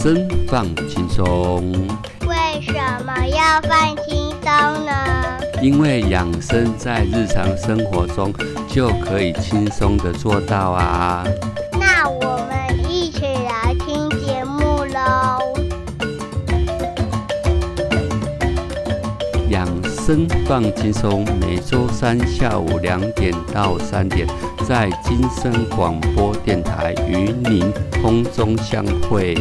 生放轻松。为什么要放轻松呢？因为养生在日常生活中就可以轻松的做到啊。那我们一起来听节目喽。养生放轻松，每周三下午两点到三点，在金声广播电台与您空中相会。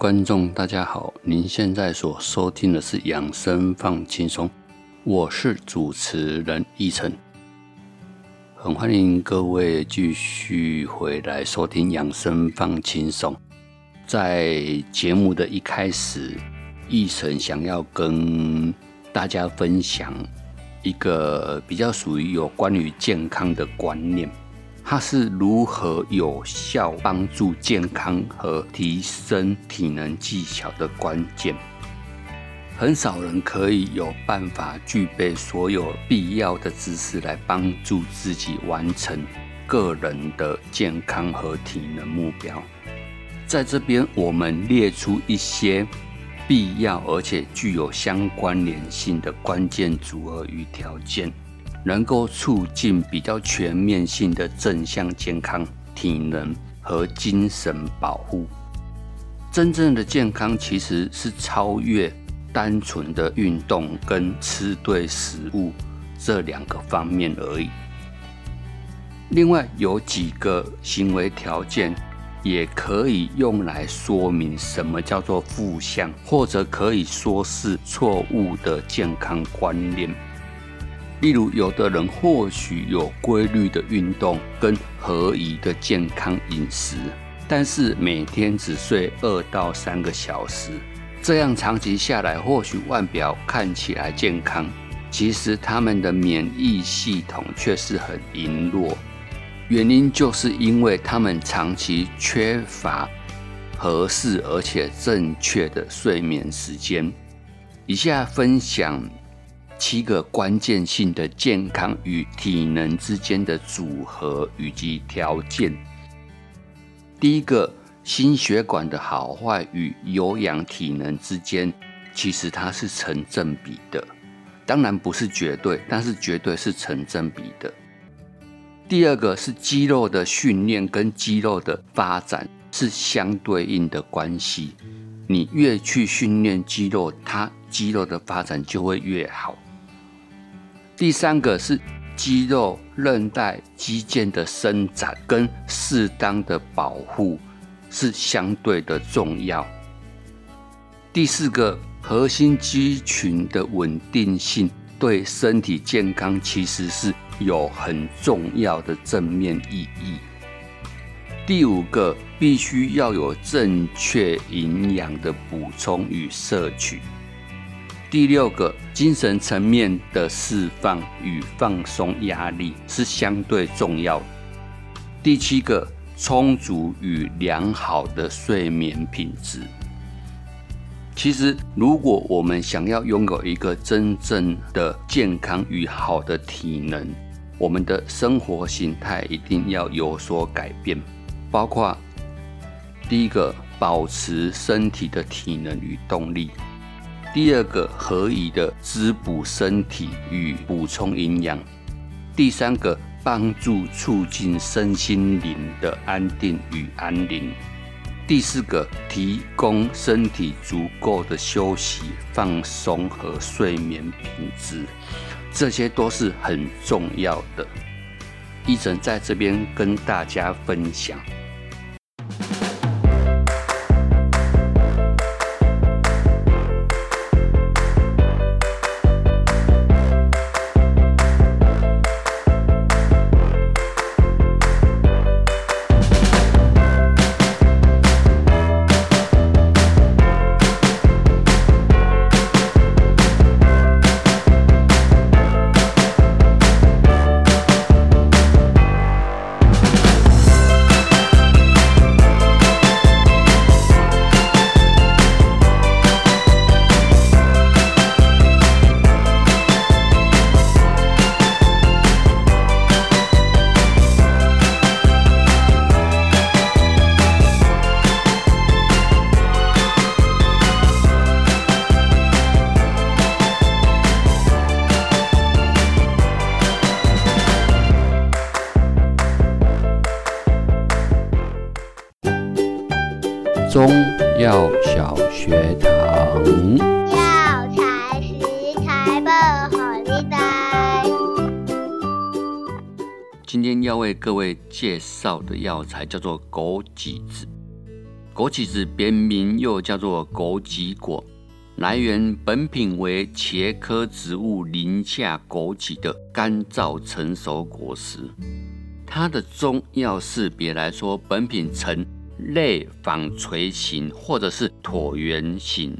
观众，大家好！您现在所收听的是《养生放轻松》，我是主持人奕晨，很欢迎各位继续回来收听《养生放轻松》。在节目的一开始，奕晨想要跟大家分享一个比较属于有关于健康的观念。它是如何有效帮助健康和提升体能技巧的关键。很少人可以有办法具备所有必要的知识来帮助自己完成个人的健康和体能目标。在这边，我们列出一些必要而且具有相关联性的关键组合与条件。能够促进比较全面性的正向健康、体能和精神保护。真正的健康其实是超越单纯的运动跟吃对食物这两个方面而已。另外有几个行为条件也可以用来说明什么叫做负向，或者可以说是错误的健康观念。例如，有的人或许有规律的运动跟合宜的健康饮食，但是每天只睡二到三个小时，这样长期下来，或许外表看起来健康，其实他们的免疫系统却是很羸弱。原因就是因为他们长期缺乏合适而且正确的睡眠时间。以下分享。七个关键性的健康与体能之间的组合以及条件。第一个，心血管的好坏与有氧体能之间，其实它是成正比的。当然不是绝对，但是绝对是成正比的。第二个是肌肉的训练跟肌肉的发展是相对应的关系。你越去训练肌肉，它肌肉的发展就会越好。第三个是肌肉、韧带、肌腱的伸展跟适当的保护是相对的重要。第四个，核心肌群的稳定性对身体健康其实是有很重要的正面意义。第五个，必须要有正确营养的补充与摄取。第六个，精神层面的释放与放松压力是相对重要。第七个，充足与良好的睡眠品质。其实，如果我们想要拥有一个真正的健康与好的体能，我们的生活形态一定要有所改变，包括第一个，保持身体的体能与动力。第二个，合宜的滋补身体与补充营养；第三个，帮助促进身心灵的安定与安宁；第四个，提供身体足够的休息、放松和睡眠品质，这些都是很重要的。一晨在这边跟大家分享。堂。药材食材不好你带。今天要为各位介绍的药材叫做枸杞子。枸杞子别名又叫做枸杞果，来源本品为茄科植物林下枸杞的干燥成熟果实。它的中药识别来说，本品呈类纺锤形或者是椭圆形，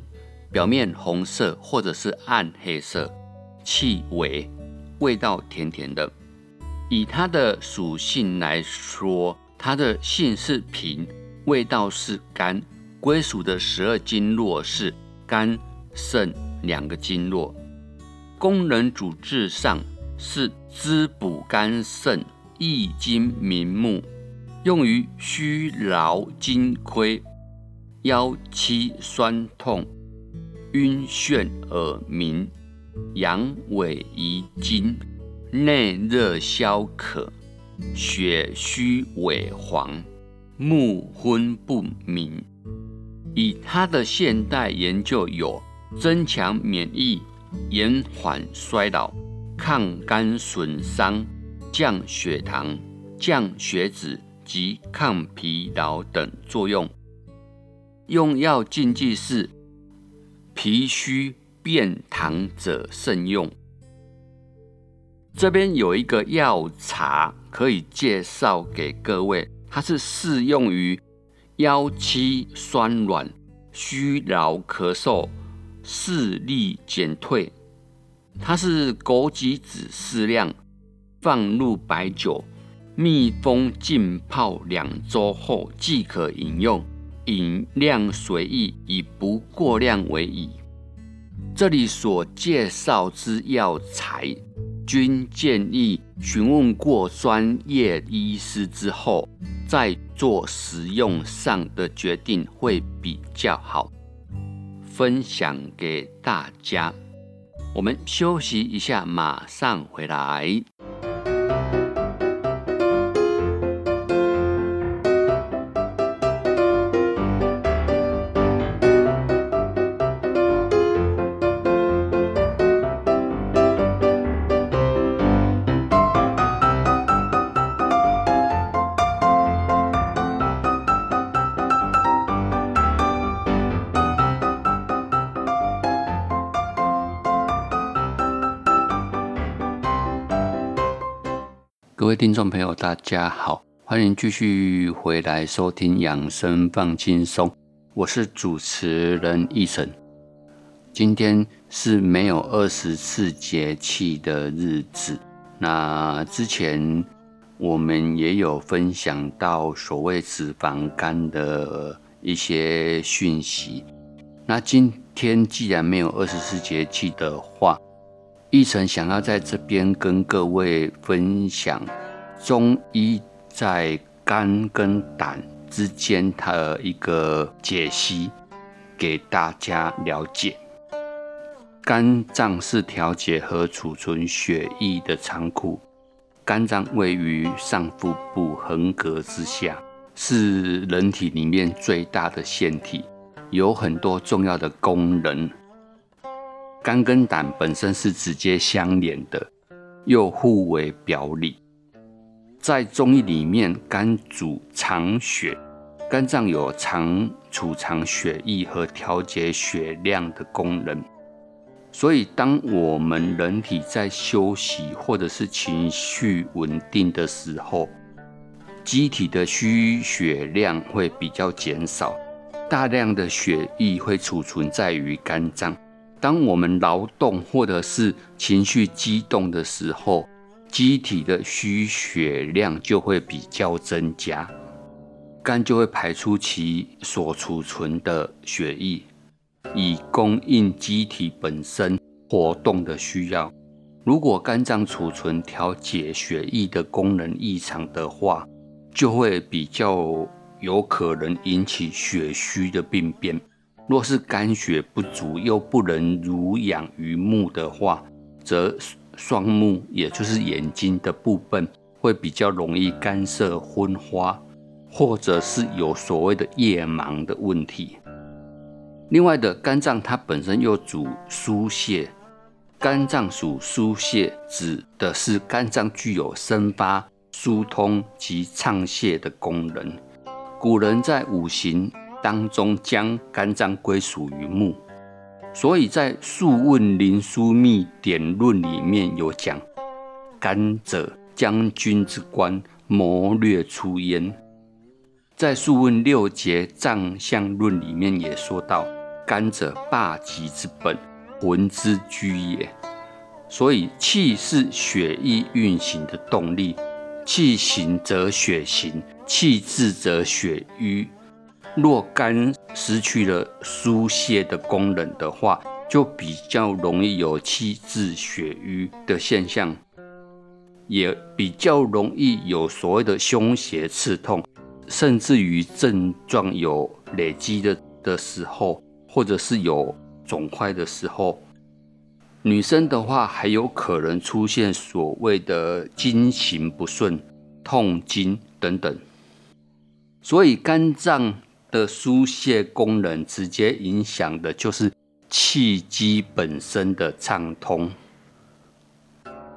表面红色或者是暗黑色，气味味道甜甜的。以它的属性来说，它的性是平，味道是甘，归属的十二经络是肝、肾两个经络，功能主治上是滋补肝肾。益精明目，用于虚劳筋亏、腰膝酸痛、晕眩耳鸣、阳痿遗精、内热消渴、血虚萎黄、目昏不明。以他的现代研究有增强免疫、延缓衰老、抗肝损伤。降血糖、降血脂及抗疲劳等作用。用药禁忌是脾虚便溏者慎用。这边有一个药茶可以介绍给各位，它是适用于腰膝酸软、虚劳咳嗽、视力减退。它是枸杞子适量。放入白酒，密封浸泡两周后即可饮用，饮量随意，以不过量为宜。这里所介绍之药材，均建议询问过专业医师之后，再做使用上的决定会比较好。分享给大家，我们休息一下，马上回来。各位听众朋友，大家好，欢迎继续回来收听养生放轻松，我是主持人易晨。今天是没有二十四节气的日子，那之前我们也有分享到所谓脂肪肝的一些讯息。那今天既然没有二十四节气的话，奕晨想要在这边跟各位分享中医在肝跟胆之间的一个解析，给大家了解。肝脏是调节和储存血液的仓库，肝脏位于上腹部横膈之下，是人体里面最大的腺体，有很多重要的功能。肝跟胆本身是直接相连的，又互为表里。在中医里面，肝主藏血，肝脏有藏储藏血液和调节血量的功能。所以，当我们人体在休息或者是情绪稳定的时候，机体的虚血量会比较减少，大量的血液会储存在于肝脏。当我们劳动或者是情绪激动的时候，机体的需血量就会比较增加，肝就会排出其所储存的血液，以供应机体本身活动的需要。如果肝脏储存调节血液的功能异常的话，就会比较有可能引起血虚的病变。若是肝血不足又不能濡养于目的话，则双目也就是眼睛的部分会比较容易干涩昏花，或者是有所谓的夜盲的问题。另外的肝脏它本身又主疏泄，肝脏属疏泄，指的是肝脏具有生发、疏通及畅泄的功能。古人在五行当中将肝脏归属于木，所以在《素问灵枢密典论》里面有讲：“肝者，将军之官，谋略出焉。”在《素问六节脏象论》里面也说到：“肝者，霸极之本，魂之居也。”所以气是血液运行的动力。气行则血行，气滞则血瘀。若肝失去了疏泄的功能的话，就比较容易有气滞血瘀的现象，也比较容易有所谓的胸胁刺痛，甚至于症状有累积的的时候，或者是有肿块的时候。女生的话，还有可能出现所谓的经行不顺、痛经等等。所以，肝脏的疏泄功能直接影响的就是气机本身的畅通。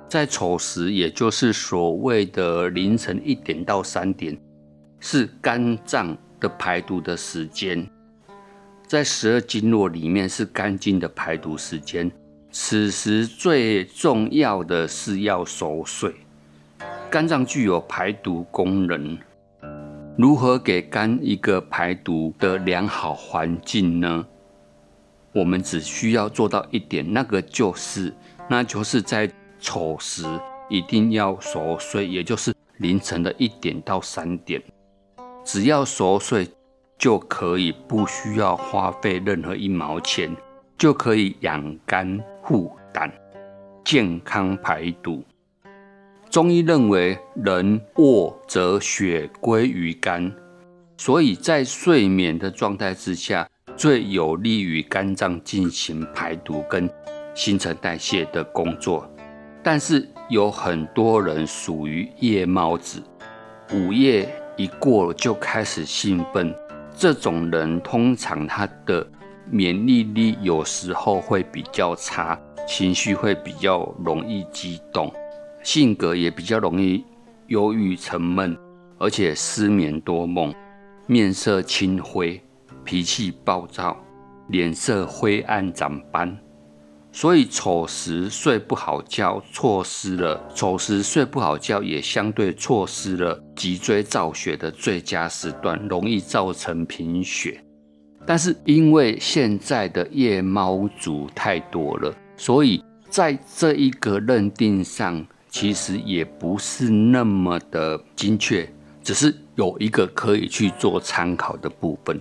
在丑时，也就是所谓的凌晨一点到三点，是肝脏的排毒的时间。在十二经络里面，是肝经的排毒时间。此时最重要的是要熟睡。肝脏具有排毒功能，如何给肝一个排毒的良好环境呢？我们只需要做到一点，那个就是，那就是在丑时一定要熟睡，也就是凌晨的一点到三点，只要熟睡就可以，不需要花费任何一毛钱。就可以养肝护胆、健康排毒。中医认为，人卧则血归于肝，所以在睡眠的状态之下，最有利于肝脏进行排毒跟新陈代谢的工作。但是有很多人属于夜猫子，午夜一过就开始兴奋，这种人通常他的。免疫力有时候会比较差，情绪会比较容易激动，性格也比较容易忧郁沉闷，而且失眠多梦，面色青灰，脾气暴躁，脸色灰暗长斑。所以丑时睡不好觉，错失了丑时睡不好觉，也相对错失了脊椎造血的最佳时段，容易造成贫血。但是因为现在的夜猫族太多了，所以在这一个认定上，其实也不是那么的精确，只是有一个可以去做参考的部分。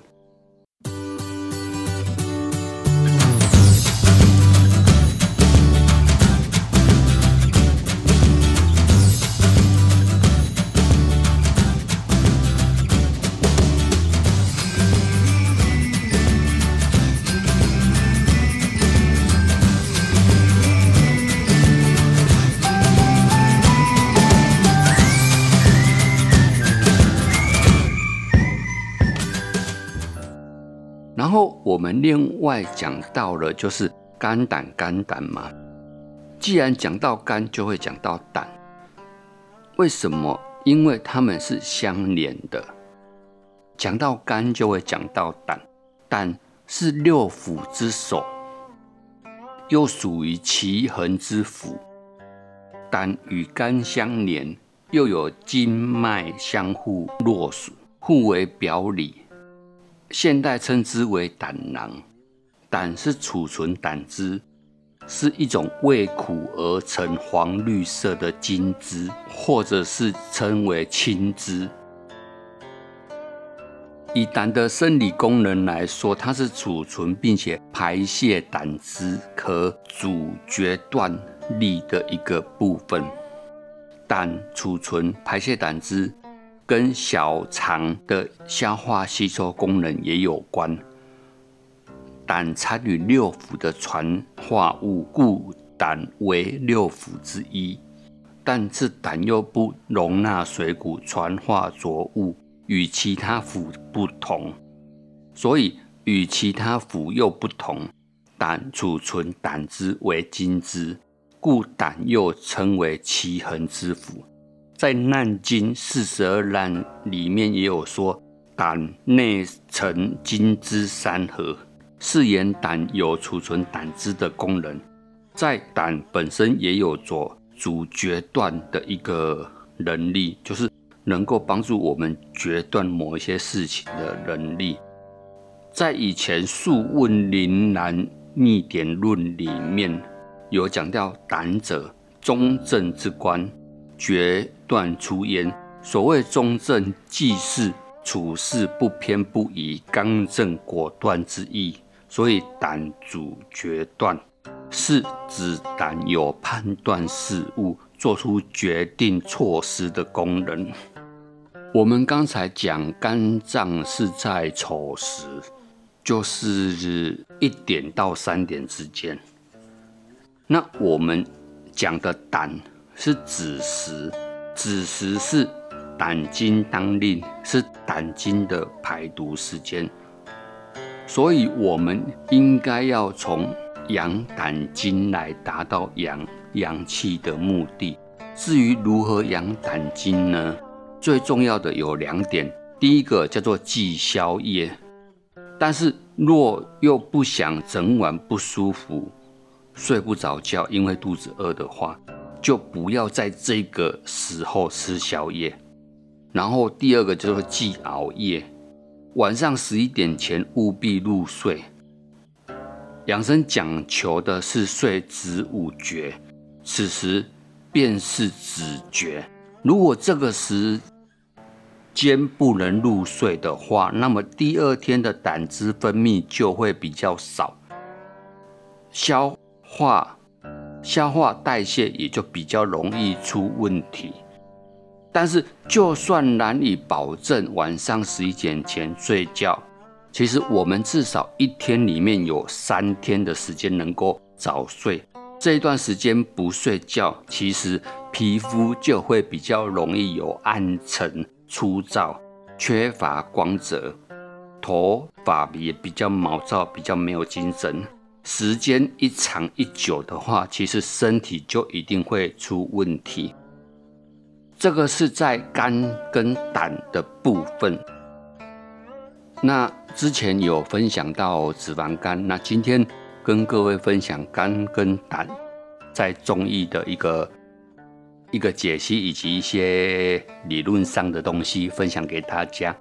后我们另外讲到了，就是肝胆肝胆嘛。既然讲到肝，就会讲到胆。为什么？因为它们是相连的。讲到肝，就会讲到胆。胆是六腑之首，又属于奇恒之腑。胆与肝相连，又有经脉相互络属，互为表里。现代称之为胆囊，胆是储存胆汁，是一种味苦而成黄绿色的精汁，或者是称为青汁。以胆的生理功能来说，它是储存并且排泄胆汁，可阻决断力的一个部分。胆储存排泄胆汁。跟小肠的消化吸收功能也有关。胆参与六腑的传化物，故胆为六腑之一。但是胆又不容纳水谷传化浊物，与其他腑不同，所以与其他腑又不同。胆储存胆汁为精汁，故胆又称为奇恒之腑。在《难经》四十二难里面也有说，胆内成精汁三合，是言胆有储存胆汁的功能。在胆本身也有做主决断的一个能力，就是能够帮助我们决断某一些事情的能力。在以前《素问林南》逆典论里面有讲到，胆者中正之官，决断出焉。所谓中正，即是处事不偏不倚、刚正果断之意。所以胆主决断，是指胆有判断事物、做出决定措施的功能。我们刚才讲肝脏是在丑时。就是一点到三点之间。那我们讲的胆是子时，子时是胆经当令，是胆经的排毒时间。所以我们应该要从养胆经来达到养阳气的目的。至于如何养胆经呢？最重要的有两点，第一个叫做忌宵夜。但是，若又不想整晚不舒服、睡不着觉，因为肚子饿的话，就不要在这个时候吃宵夜。然后第二个就是忌熬夜，晚上十一点前务必入睡。养生讲求的是睡子午觉，此时便是子觉。如果这个时，间不能入睡的话，那么第二天的胆汁分泌就会比较少，消化、消化代谢也就比较容易出问题。但是，就算难以保证晚上十一点前睡觉，其实我们至少一天里面有三天的时间能够早睡。这一段时间不睡觉，其实皮肤就会比较容易有暗沉。粗糙、缺乏光泽，头发也比较毛躁，比较没有精神。时间一长一久的话，其实身体就一定会出问题。这个是在肝跟胆的部分。那之前有分享到脂肪肝，那今天跟各位分享肝跟胆在中医的一个。一个解析以及一些理论上的东西分享给大家。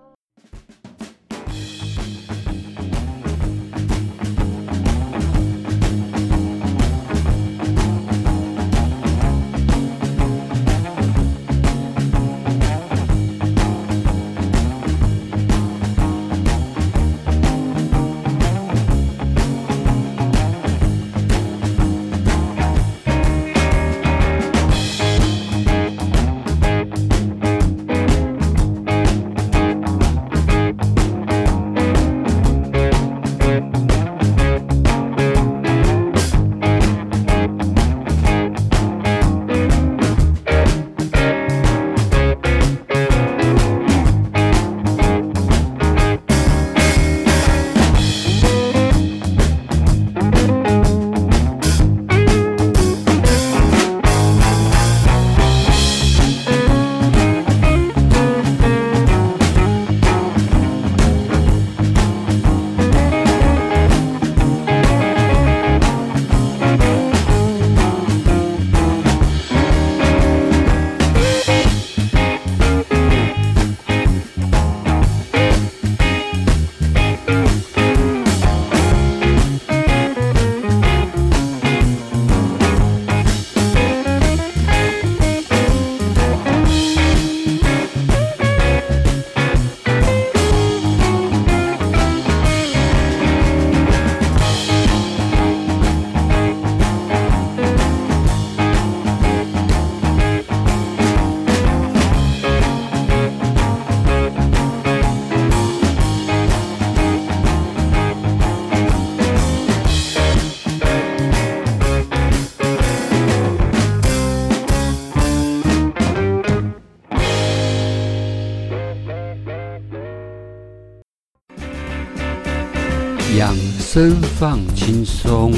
放轻松，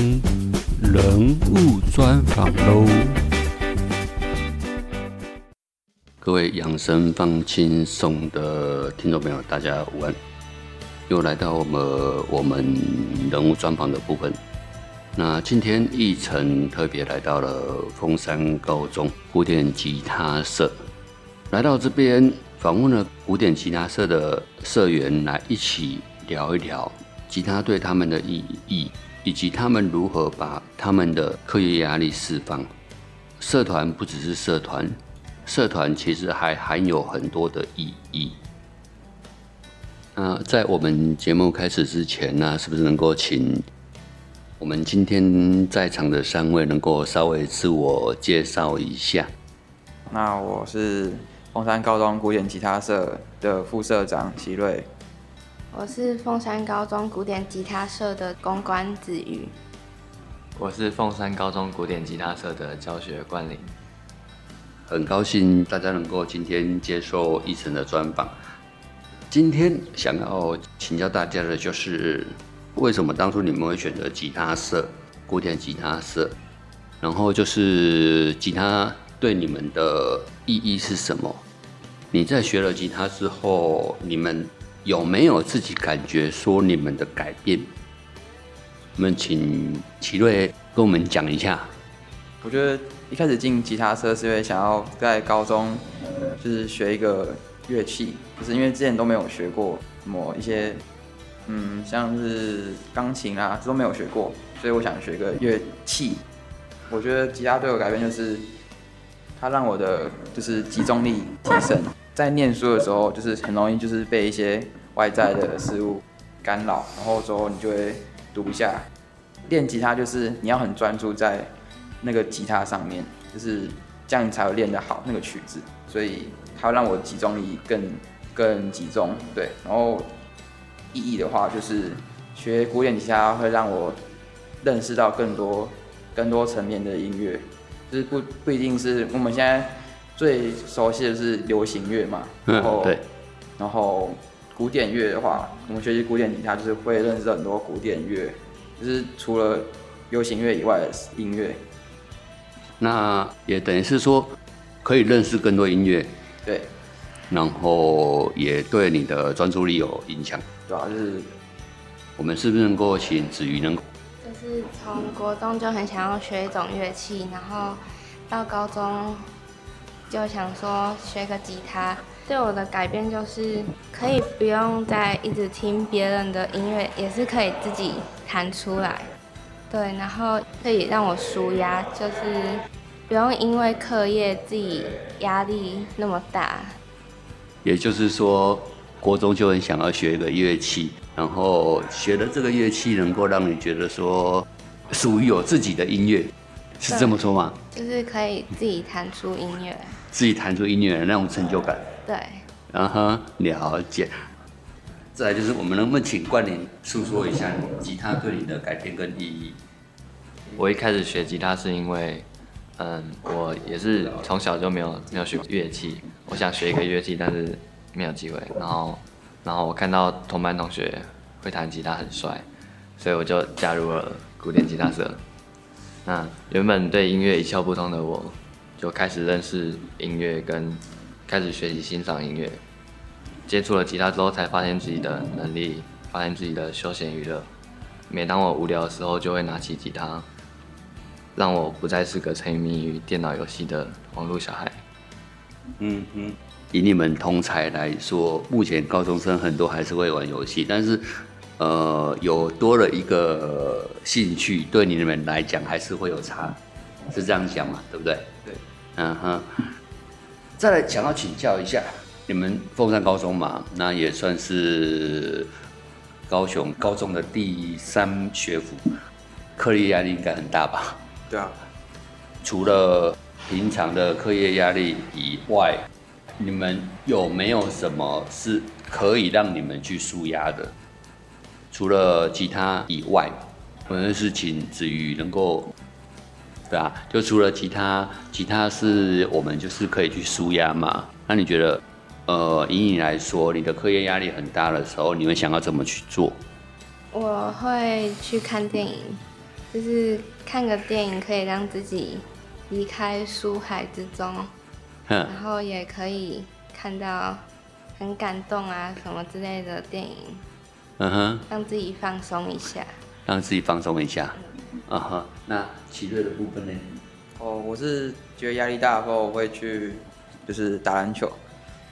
人物专访喽。各位养生放轻松的听众朋友，大家午安！又来到我们我们人物专访的部分。那今天奕晨特别来到了峰山高中古典吉他社，来到这边访问了古典吉他社的社员，来一起聊一聊吉他对他们的意义，以及他们如何把他们的课业压力释放。社团不只是社团。社团其实还含有很多的意义。那在我们节目开始之前呢，是不是能够请我们今天在场的三位能够稍微自我介绍一下？那我是凤山高中古典吉他社的副社长齐瑞。我是凤山高中古典吉他社的公关子瑜。我是凤山高中古典吉他社的教学冠霖。很高兴大家能够今天接受一晨的专访。今天想要请教大家的就是，为什么当初你们会选择吉他社、古典吉他社？然后就是吉他对你们的意义是什么？你在学了吉他之后，你们有没有自己感觉说你们的改变？我们请奇瑞跟我们讲一下。我觉得。一开始进吉他社是因为想要在高中就是学一个乐器，就是因为之前都没有学过什么一些，嗯，像是钢琴啊，这都没有学过，所以我想学个乐器。我觉得吉他对我改变就是，它让我的就是集中力提升，在念书的时候就是很容易就是被一些外在的事物干扰，然后之后你就会读不下。练吉他就是你要很专注在。那个吉他上面，就是这样，你才会练得好那个曲子。所以它让我集中力更更集中，对。然后意义的话，就是学古典吉他会让我认识到更多更多层面的音乐，就是不不一定是我们现在最熟悉的是流行乐嘛。然后对。然后古典乐的话，我们学习古典吉他就是会认识很多古典乐，就是除了流行乐以外的音乐。那也等于是说，可以认识更多音乐，对，然后也对你的专注力有影响。主要是我们是不是能够请子瑜能？就是从国中就很想要学一种乐器，然后到高中就想说学个吉他。对我的改变就是可以不用再一直听别人的音乐，也是可以自己弹出来。对，然后可以让我舒压，就是不用因为课业自己压力那么大。也就是说，国中就很想要学一个乐器，然后学的这个乐器能够让你觉得说属于有自己的音乐，是这么说吗？就是可以自己弹出音乐，自己弹出音乐的那种成就感。对，然后了解。再来就是，我们能不能请冠霖诉说一下吉他对你的改变跟意义？我一开始学吉他是因为，嗯，我也是从小就没有没有学乐器，我想学一个乐器，但是没有机会。然后，然后我看到同班同学会弹吉他很帅，所以我就加入了古典吉他社。那原本对音乐一窍不通的我，就开始认识音乐，跟开始学习欣赏音乐。接触了吉他之后，才发现自己的能力，发现自己的休闲娱乐。每当我无聊的时候，就会拿起吉他，让我不再是个沉迷于电脑游戏的网络小孩。嗯嗯，以你们同才来说，目前高中生很多还是会玩游戏，但是，呃，有多了一个兴趣，对你们来讲还是会有差，是这样讲嘛？对不对？对。嗯哼。再来想要请教一下。你们凤山高中嘛，那也算是高雄高中的第三学府，课业压力应该很大吧？对啊。除了平常的课业压力以外，你们有没有什么是可以让你们去舒压的？除了吉他以外，可能是请子瑜能够，对啊，就除了吉他，吉他是我们就是可以去舒压嘛？那你觉得？呃，以你来说，你的课业压力很大的时候，你会想要怎么去做？我会去看电影，就是看个电影可以让自己离开书海之中，然后也可以看到很感动啊什么之类的电影，嗯哼，让自己放松一下。让自己放松一下。啊哈，那奇瑞的部分呢？哦，我是觉得压力大的时候，我会去就是打篮球，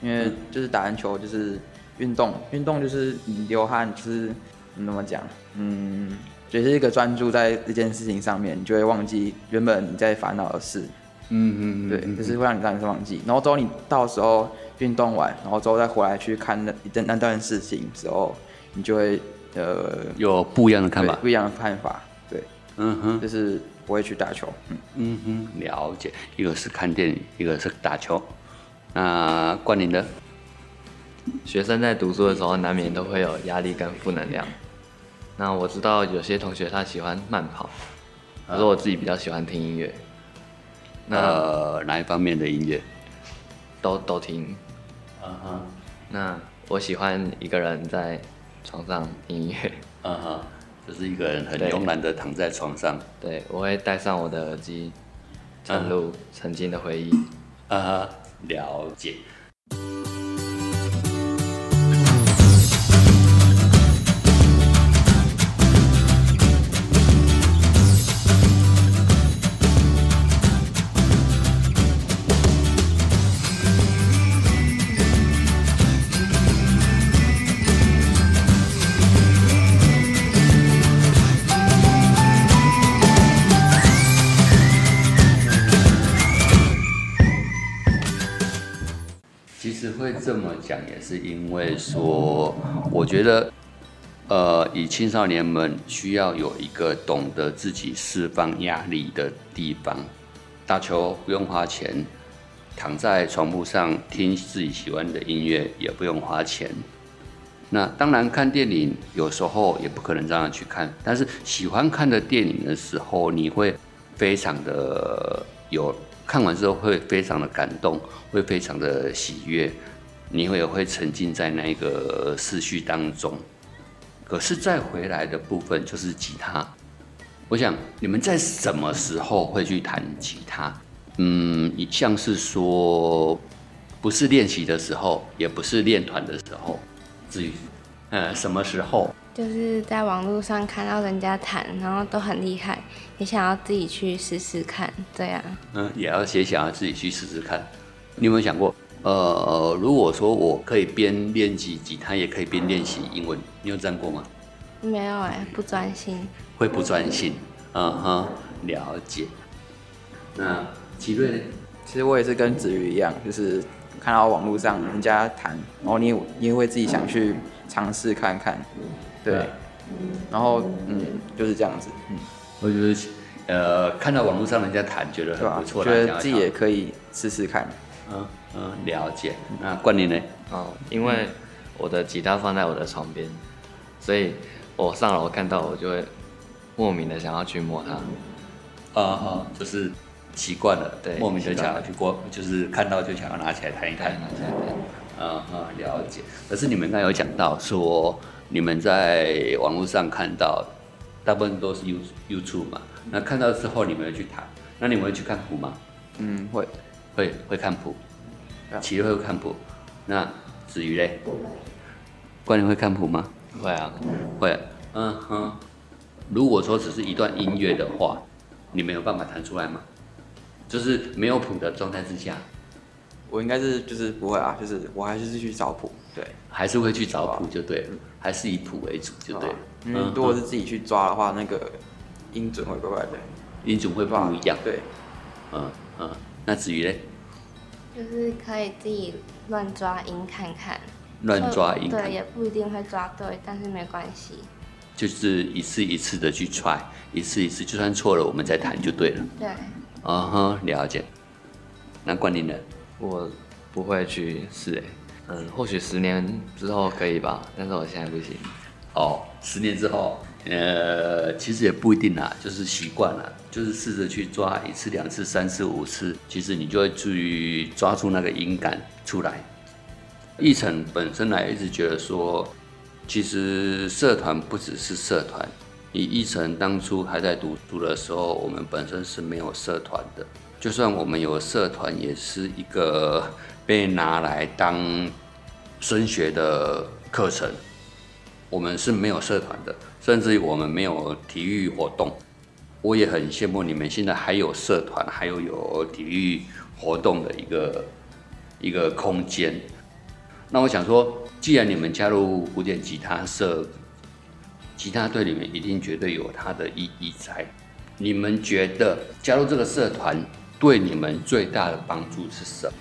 因为就是打篮球就是运动，运动就是你流汗，就是你怎么讲，嗯，只是一个专注在这件事情上面，你就会忘记原本你在烦恼的事，嗯嗯对，就是会让你让你忘记，然后之后你到时候运动完，然后之后再回来去看那那那段事情之后，你就会呃有不一样的看法。不一样的看法，对，嗯哼，就是不会去打球，嗯。嗯哼，了解。一个是看电影，一个是打球。那冠霖的，学生在读书的时候，难免都会有压力跟负能量。那我知道有些同学他喜欢慢跑，可是我自己比较喜欢听音乐。那呃，哪一方面的音乐？都都听。嗯哼，那我喜欢一个人在床上听音乐。嗯哼，就是一个人很慵懒的躺在床上。对，我会戴上我的耳机，沉入曾经的回忆。啊哈，了解。这么讲，也是因为说，我觉得，呃，以青少年们需要有一个懂得自己释放压力的地方。打球不用花钱，躺在床铺上听自己喜欢的音乐也不用花钱。那当然，看电影有时候也不可能这样去看，但是喜欢看的电影的时候，你会非常的有看完之后会非常的感动，会非常的喜悦，你会也会沉浸在那个思绪当中。可是再回来的部分就是吉他，我想你们在什么时候会去弹吉他？嗯，像是说不是练习的时候，也不是练团的时候，至于呃什么时候？就是在网络上看到人家弹，然后都很厉害，也想要自己去试试看，这样。嗯，也要也想要自己去试试看。你有没有想过，呃，如果说我可以边练习吉他，也可以边练习英文，你有这样过吗？没有哎、不专心。会不专心？嗯哼，了解。那奇瑞呢？其实我也是跟子瑜一样，就是看到网络上人家弹，然后你也你也会自己想去尝试看看，对，然后嗯就是这样子，嗯，我觉得，呃，看到网络上人家弹，觉得很不？错，觉得自己也可以试试看，嗯嗯了解。那冠霖呢？哦，因为我的吉他放在我的床边，所以我上楼看到我就会莫名的想要去摸它。啊啊，就是习惯了，对莫名的想要去过，就是看到就想要拿起来弹一弹看。拿起来看。啊啊，了解。可是你们刚才有讲到说，你们在网络上看到，大部分都是 You YouTube 嘛。那看到之后，你们会去弹，那你们会去看谱吗？嗯，会，会会看谱齐瑞会看谱。那子瑜嘞？关联会看谱吗？会啊，会。嗯哼。如果说只是一段音乐的话，你没有办法弹出来吗？就是没有谱的状态之下，我应该是就是不会啊，就是我还是去找谱，对，还是会去找谱就对了，还是以谱为主就对了。因为嗯如果是自己去抓的话，那个音准会怪怪的，音准会不一样。对，嗯嗯，那至于嘞，就是可以自己乱抓音看看，乱抓音对，也不一定会抓对，但是没关系。就是一次一次的去 try，一次一次，就算错了，我们再弹就对了。对，嗯哼，了解。那冠霖呢？我不会去试诶。嗯，或许十年之后可以吧，但是我现在不行。哦，十年之后，呃，其实也不一定啦，就是习惯了，就是试着去抓一次、两次、三次、五次，其实你就会去抓住那个音感出来。奕晨本身来一直觉得说，其实社团不只是社团，以一成当初还在读书的时候，我们本身是没有社团的。就算我们有社团，也是一个被拿来当升学的课程。我们是没有社团的，甚至于我们没有体育活动。我也很羡慕你们现在还有社团，还有有体育活动的一个一个空间。那我想说，既然你们加入古典吉他社，吉他队里面一定绝对有它的意义在。你们觉得加入这个社团对你们最大的帮助是什么？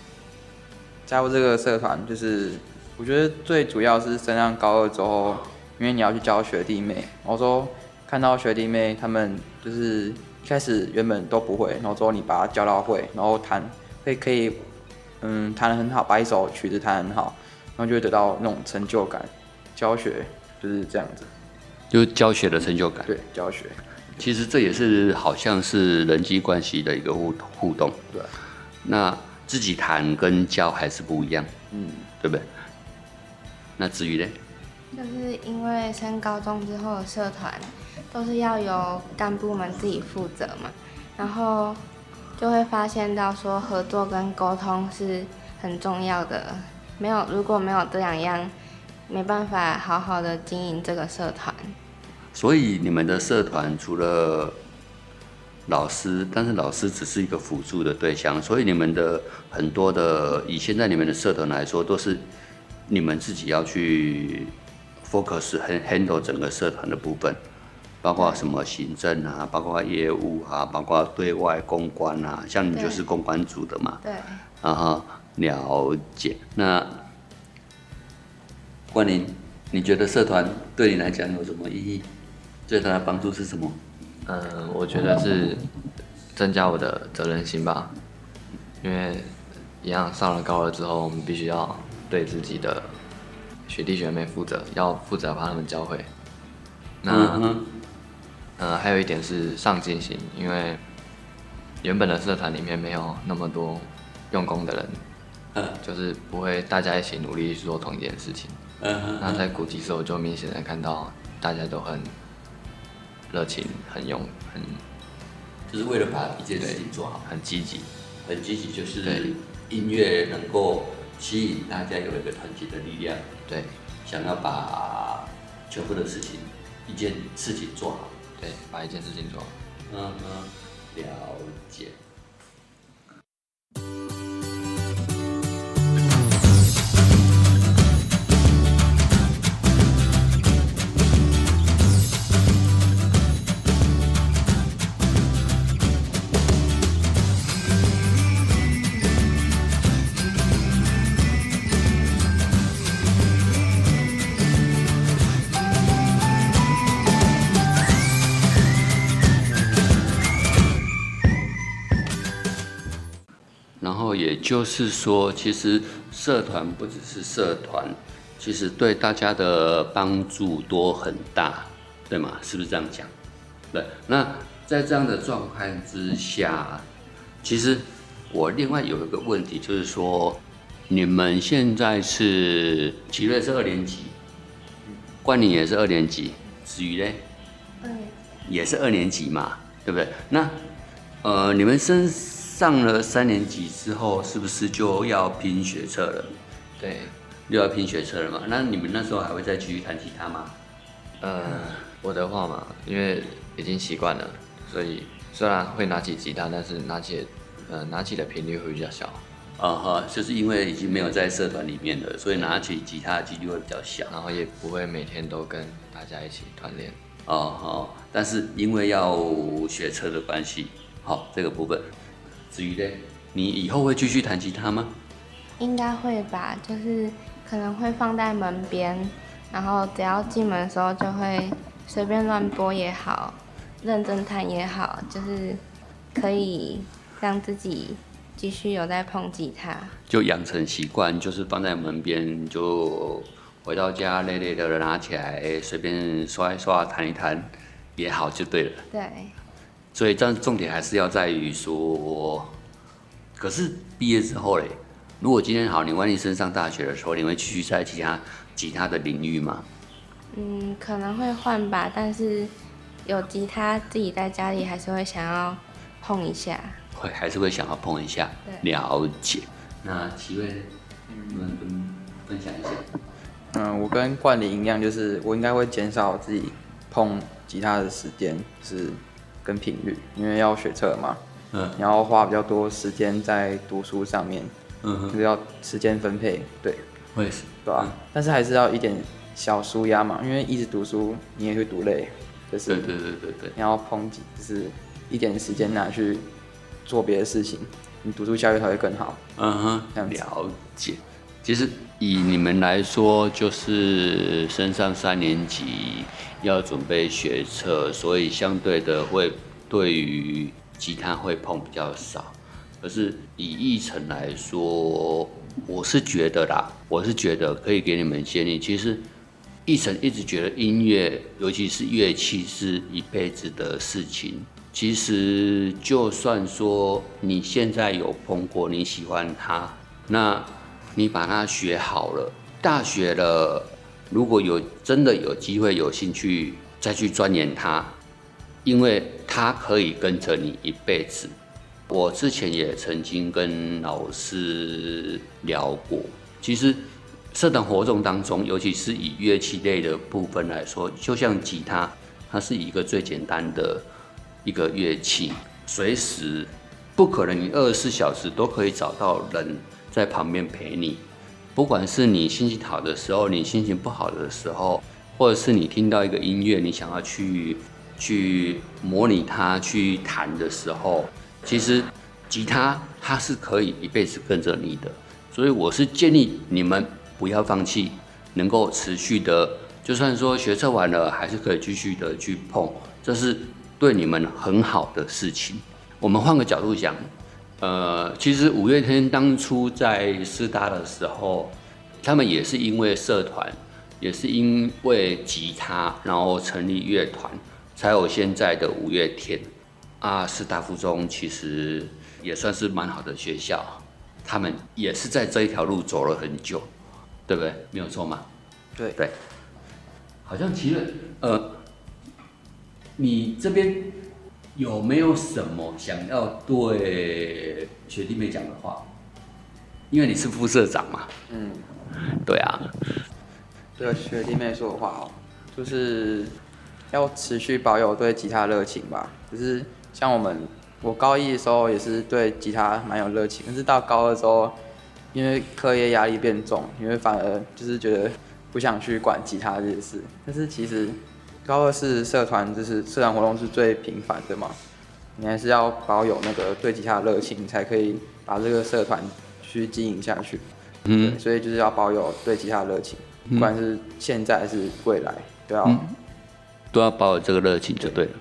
加入这个社团，就是我觉得最主要是升上高二之后，因为你要去教学弟妹，然后说看到学弟妹他们就是一开始原本都不会，然后之后你把他教到会，然后弹会可以，嗯，弹得很好，把一首曲子弹得很好，然后就会得到那种成就感。教学就是这样子，就是教学的成就感。对，教学，其实这也是好像是人际关系的一个互互动。对，那自己弹跟教还是不一样，嗯，对不对？那至于呢？就是因为升高中之后的社团都是要由干部们自己负责嘛，然后就会发现到说合作跟沟通是很重要的，没有如果没有这两样，没办法好好的经营这个社团。所以你们的社团除了老师，但是老师只是一个辅助的对象，所以你们的很多的以现在你们的社团来说，都是你们自己要去 focus 很 handle 整个社团的部分，包括什么行政啊，包括业务啊，包括对外公关啊，像你就是公关组的嘛，对，然后，了解。那冠霖，你觉得社团对你来讲有什么意义？最大的帮助是什么？嗯，我觉得是增加我的责任心吧，因为一样上了高二之后，我们必须要对自己的学弟学妹负责，要负责把他们教会。那嗯，呃，还有一点是上进心，因为原本的社团里面没有那么多用功的人，嗯就是不会大家一起努力去做同一件事情。嗯哼，那在古籍社，我就明显的看到大家都很热情、很用、很就是为了把一件事情做好，很积极。很积极，就是对音乐能够吸引大家有一个团结的力量，对想要把全部的事情一件事情做好。对，把一件事情做好。嗯嗯，了解。就是说，其实社团不只是社团，其实对大家的帮助都很大，对吗？是不是这样讲？对。那在这样的状况之下，其实我另外有一个问题，就是说，你们现在是奇瑞是二年级，冠宁也是二年级，子瑜嘞？嗯，也是二年级嘛，对不对？那呃，你们升上了三年级之后，是不是就要拼学测了？对，又要拼学测了嘛？那你们那时候还会再继续弹吉他吗？呃，我的话嘛，因为已经习惯了，所以虽然会拿起吉他，但是拿起呃拿起的频率会比较小。啊哈，就是因为已经没有在社团里面了，所以拿起吉他的几率会比较小。然后也不会每天都跟大家一起团练。哦好，但是因为要学车的关系，好这个部分。至于嘞，你以后会继续弹吉他吗？应该会吧，就是可能会放在门边，然后只要进门的时候就会随便乱拨也好，认真弹也好，就是可以让自己继续有在碰吉他。就养成习惯，就是放在门边，就回到家累累的拿起来，随便刷一刷、弹一弹也好，就对了。对，所以，但重点还是要在于说，可是毕业之后嘞，如果今天好，你万一升上大学的时候，你会继续在其他其他的领域吗？嗯，可能会换吧，但是有吉他自己在家里还是会想要碰一下。会还是会想要碰一下，对了解。那几位，你们分分享一下。嗯，我跟冠霖一样，就是我应该会减少自己碰吉他的时间，是跟频率，因为要学车嘛，嗯你要花比较多时间在读书上面，嗯，就是要时间分配，对我也是。对吧、但是还是要一点小舒压嘛，因为一直读书你也会读累，就是对对对对对。你要碰几，就是一点时间拿去做别的事情，你读书效率才会更好。嗯哼，这样了解。其实以你们来说，就是升上三年级要准备学车，所以相对的会对于吉他会碰比较少。可是以议程来说，我是觉得啦，我是觉得可以给你们建议。其实议程一直觉得音乐，尤其是乐器是一辈子的事情。其实就算说你现在有碰过，你喜欢它，那你把它学好了，大学了，如果有真的有机会有兴趣再去钻研它，因为它可以跟着你一辈子。我之前也曾经跟老师聊过，其实社团活动当中，尤其是以乐器类的部分来说，就像吉他，它是一个最简单的一个乐器，随时不可能你二十四小时都可以找到人在旁边陪你，不管是你心情好的时候，你心情不好的时候，或者是你听到一个音乐，你想要去去模拟它、去弹的时候，其实吉他它是可以一辈子跟着你的，所以我是建议你们不要放弃，能够持续的，就算说学车完了，还是可以继续的去碰，这是对你们很好的事情。我们换个角度讲，呃，其实五月天当初在师大的时候，他们也是因为社团，也是因为吉他，然后成立乐团，才有现在的五月天。啊，师大附中其实也算是蛮好的学校，他们也是在这一条路走了很久，对不对？没有错吗？对对，好像其实呃，你这边有没有什么想要对学弟妹讲的话？因为你是副社长嘛，嗯，对啊，对学弟妹说的话哦，就是要持续保有对吉他热情吧。就是像我们，我高一的时候也是对吉他蛮有热情，可是到高二之后，因为课业压力变重，因为反而就是觉得不想去管吉他这件事。但是其实高二是社团，就是社团活动是最频繁的嘛，你还是要保有那个对吉他的热情，才可以把这个社团去经营下去。嗯，所以就是要保有对吉他的热情，不管是现在还是未来，都要、嗯都要保有这个热情就对了。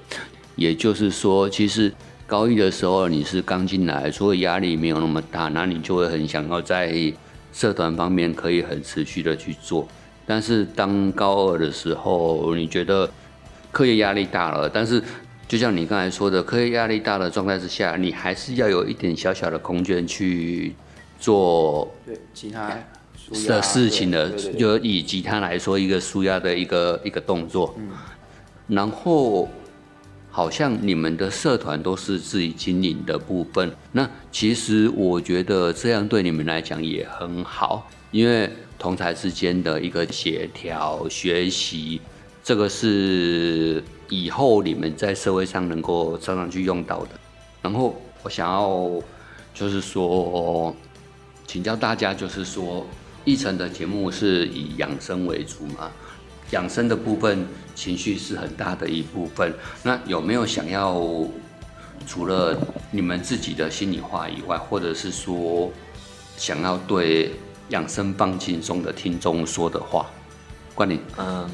也就是说，其实高一的时候你是刚进来，所以压力没有那么大，那你就会很想要在社团方面可以很持续的去做。但是当高二的时候，你觉得课业压力大了，但是就像你刚才说的，课业压力大的状态之下，你还是要有一点小小的空间去做对其他的事情的，就以吉他来说，一个舒压的一个一个动作。然后好像你们的社团都是自己经营的部分，那其实我觉得这样对你们来讲也很好，因为同台之间的一个协调学习，这个是以后你们在社会上能够常常去用到的。然后我想要就是说，请教大家，就是说，一晨的节目是以养生为主嘛？养生的部分，情绪是很大的一部分。那有没有想要除了你们自己的心里话以外，或者是说想要对养生放轻松的听众说的话？关你嗯，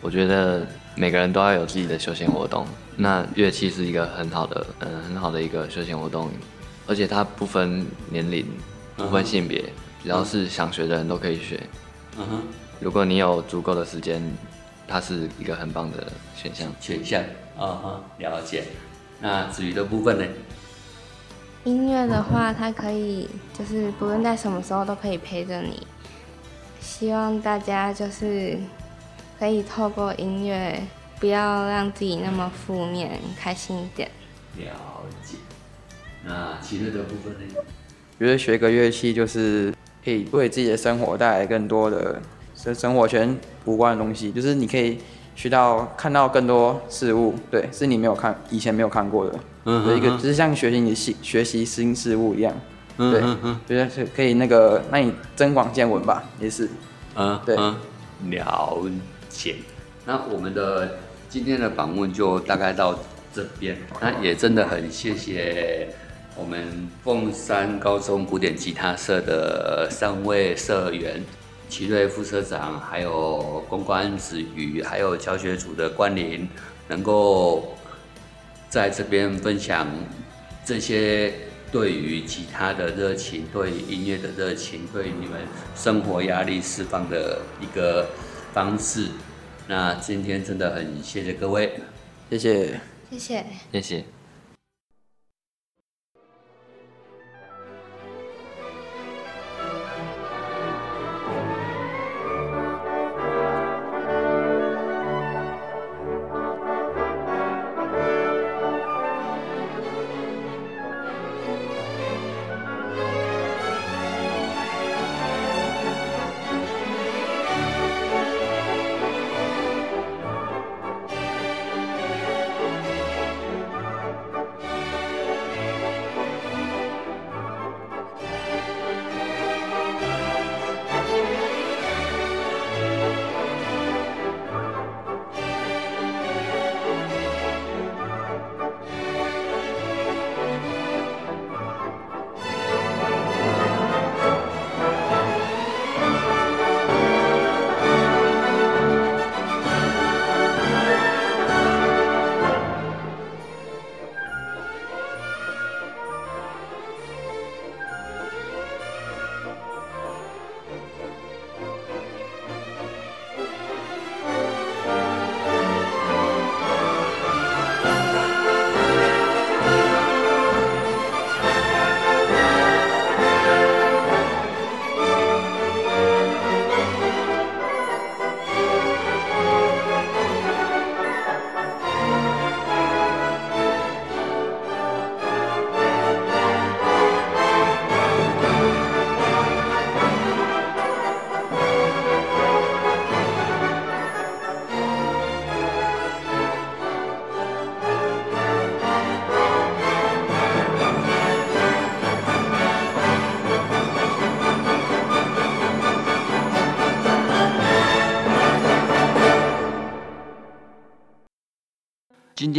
我觉得每个人都要有自己的休闲活动。那乐器是一个很好的，嗯，很好的一个休闲活动，而且它不分年龄，不分性别，只要是想学的人都可以学。嗯哼，如果你有足够的时间，它是一个很棒的选项。选项啊哈，了解。那至于的部分呢？音乐的话，它可以就是不论在什么时候都可以陪着你。希望大家就是可以透过音乐，不要让自己那么负面，开心一点。了解。那其乐的部分呢？觉得学个乐器就是可以为自己的生活带来更多的生生活圈无关的东西，就是你可以学到看到更多事物，对，是你没有看以前没有看过的，嗯有一个就是像学习你新学习新事物一样，对嗯嗯觉得是可以那个那你增广见闻吧，也是。嗯，对嗯，了解。那我们的今天的访问就大概到这边。那也真的很谢谢我们凤山高中古典吉他社的三位社员，奇瑞副社长，还有公关子瑜，还有教学组的关林，能够在这边分享这些对于吉他的热情，对于音乐的热情，对于你们生活压力释放的一个方式。那今天真的很谢谢各位。谢谢。谢谢。谢谢。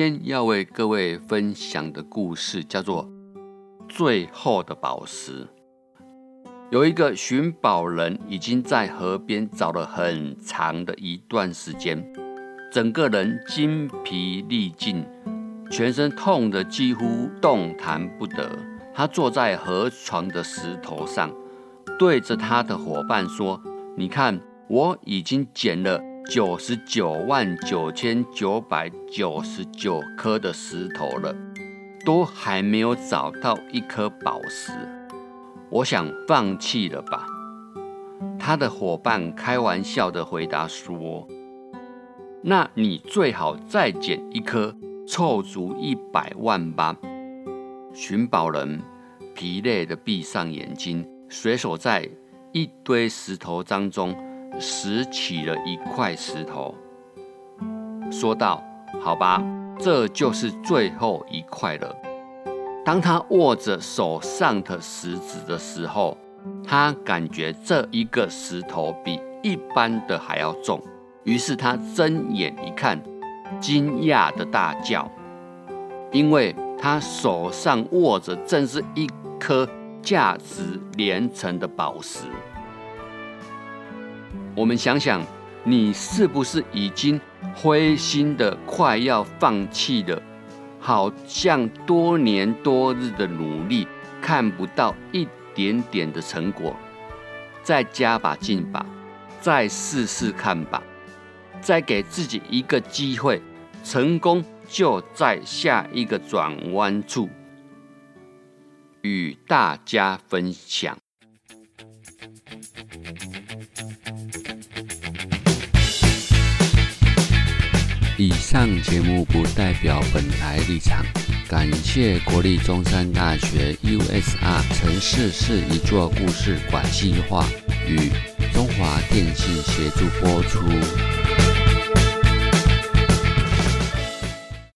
天要为各位分享的故事叫做《最后的宝石》。有一个寻宝人已经在河边找了很长的一段时间，整个人精疲力尽，全身痛得几乎动弹不得。他坐在河床的石头上，对着他的伙伴说：“你看，我已经捡了九十九万九千九百九十九颗的石头了，都还没有找到一颗宝石。我想放弃了吧。”他的伙伴开玩笑的回答说：“那你最好再捡一颗，凑足一百万吧。”寻宝人疲累的闭上眼睛，随手在一堆石头当中拾起了一块石头，说道：“好吧，这就是最后一块了。”当他握着手上的石子的时候，他感觉这一个石头比一般的还要重，于是他睁眼一看，惊讶的大叫，因为他手上握着正是一颗价值连城的宝石。我们想想，你是不是已经灰心的快要放弃了？好像多年多日的努力看不到一点点的成果，再加把劲吧，再试试看吧，再给自己一个机会，成功就在下一个转弯处，与大家分享。以上节目不代表本台立场。感谢国立中山大学 USR 城市是一座故事广西话与中华电信协助播出。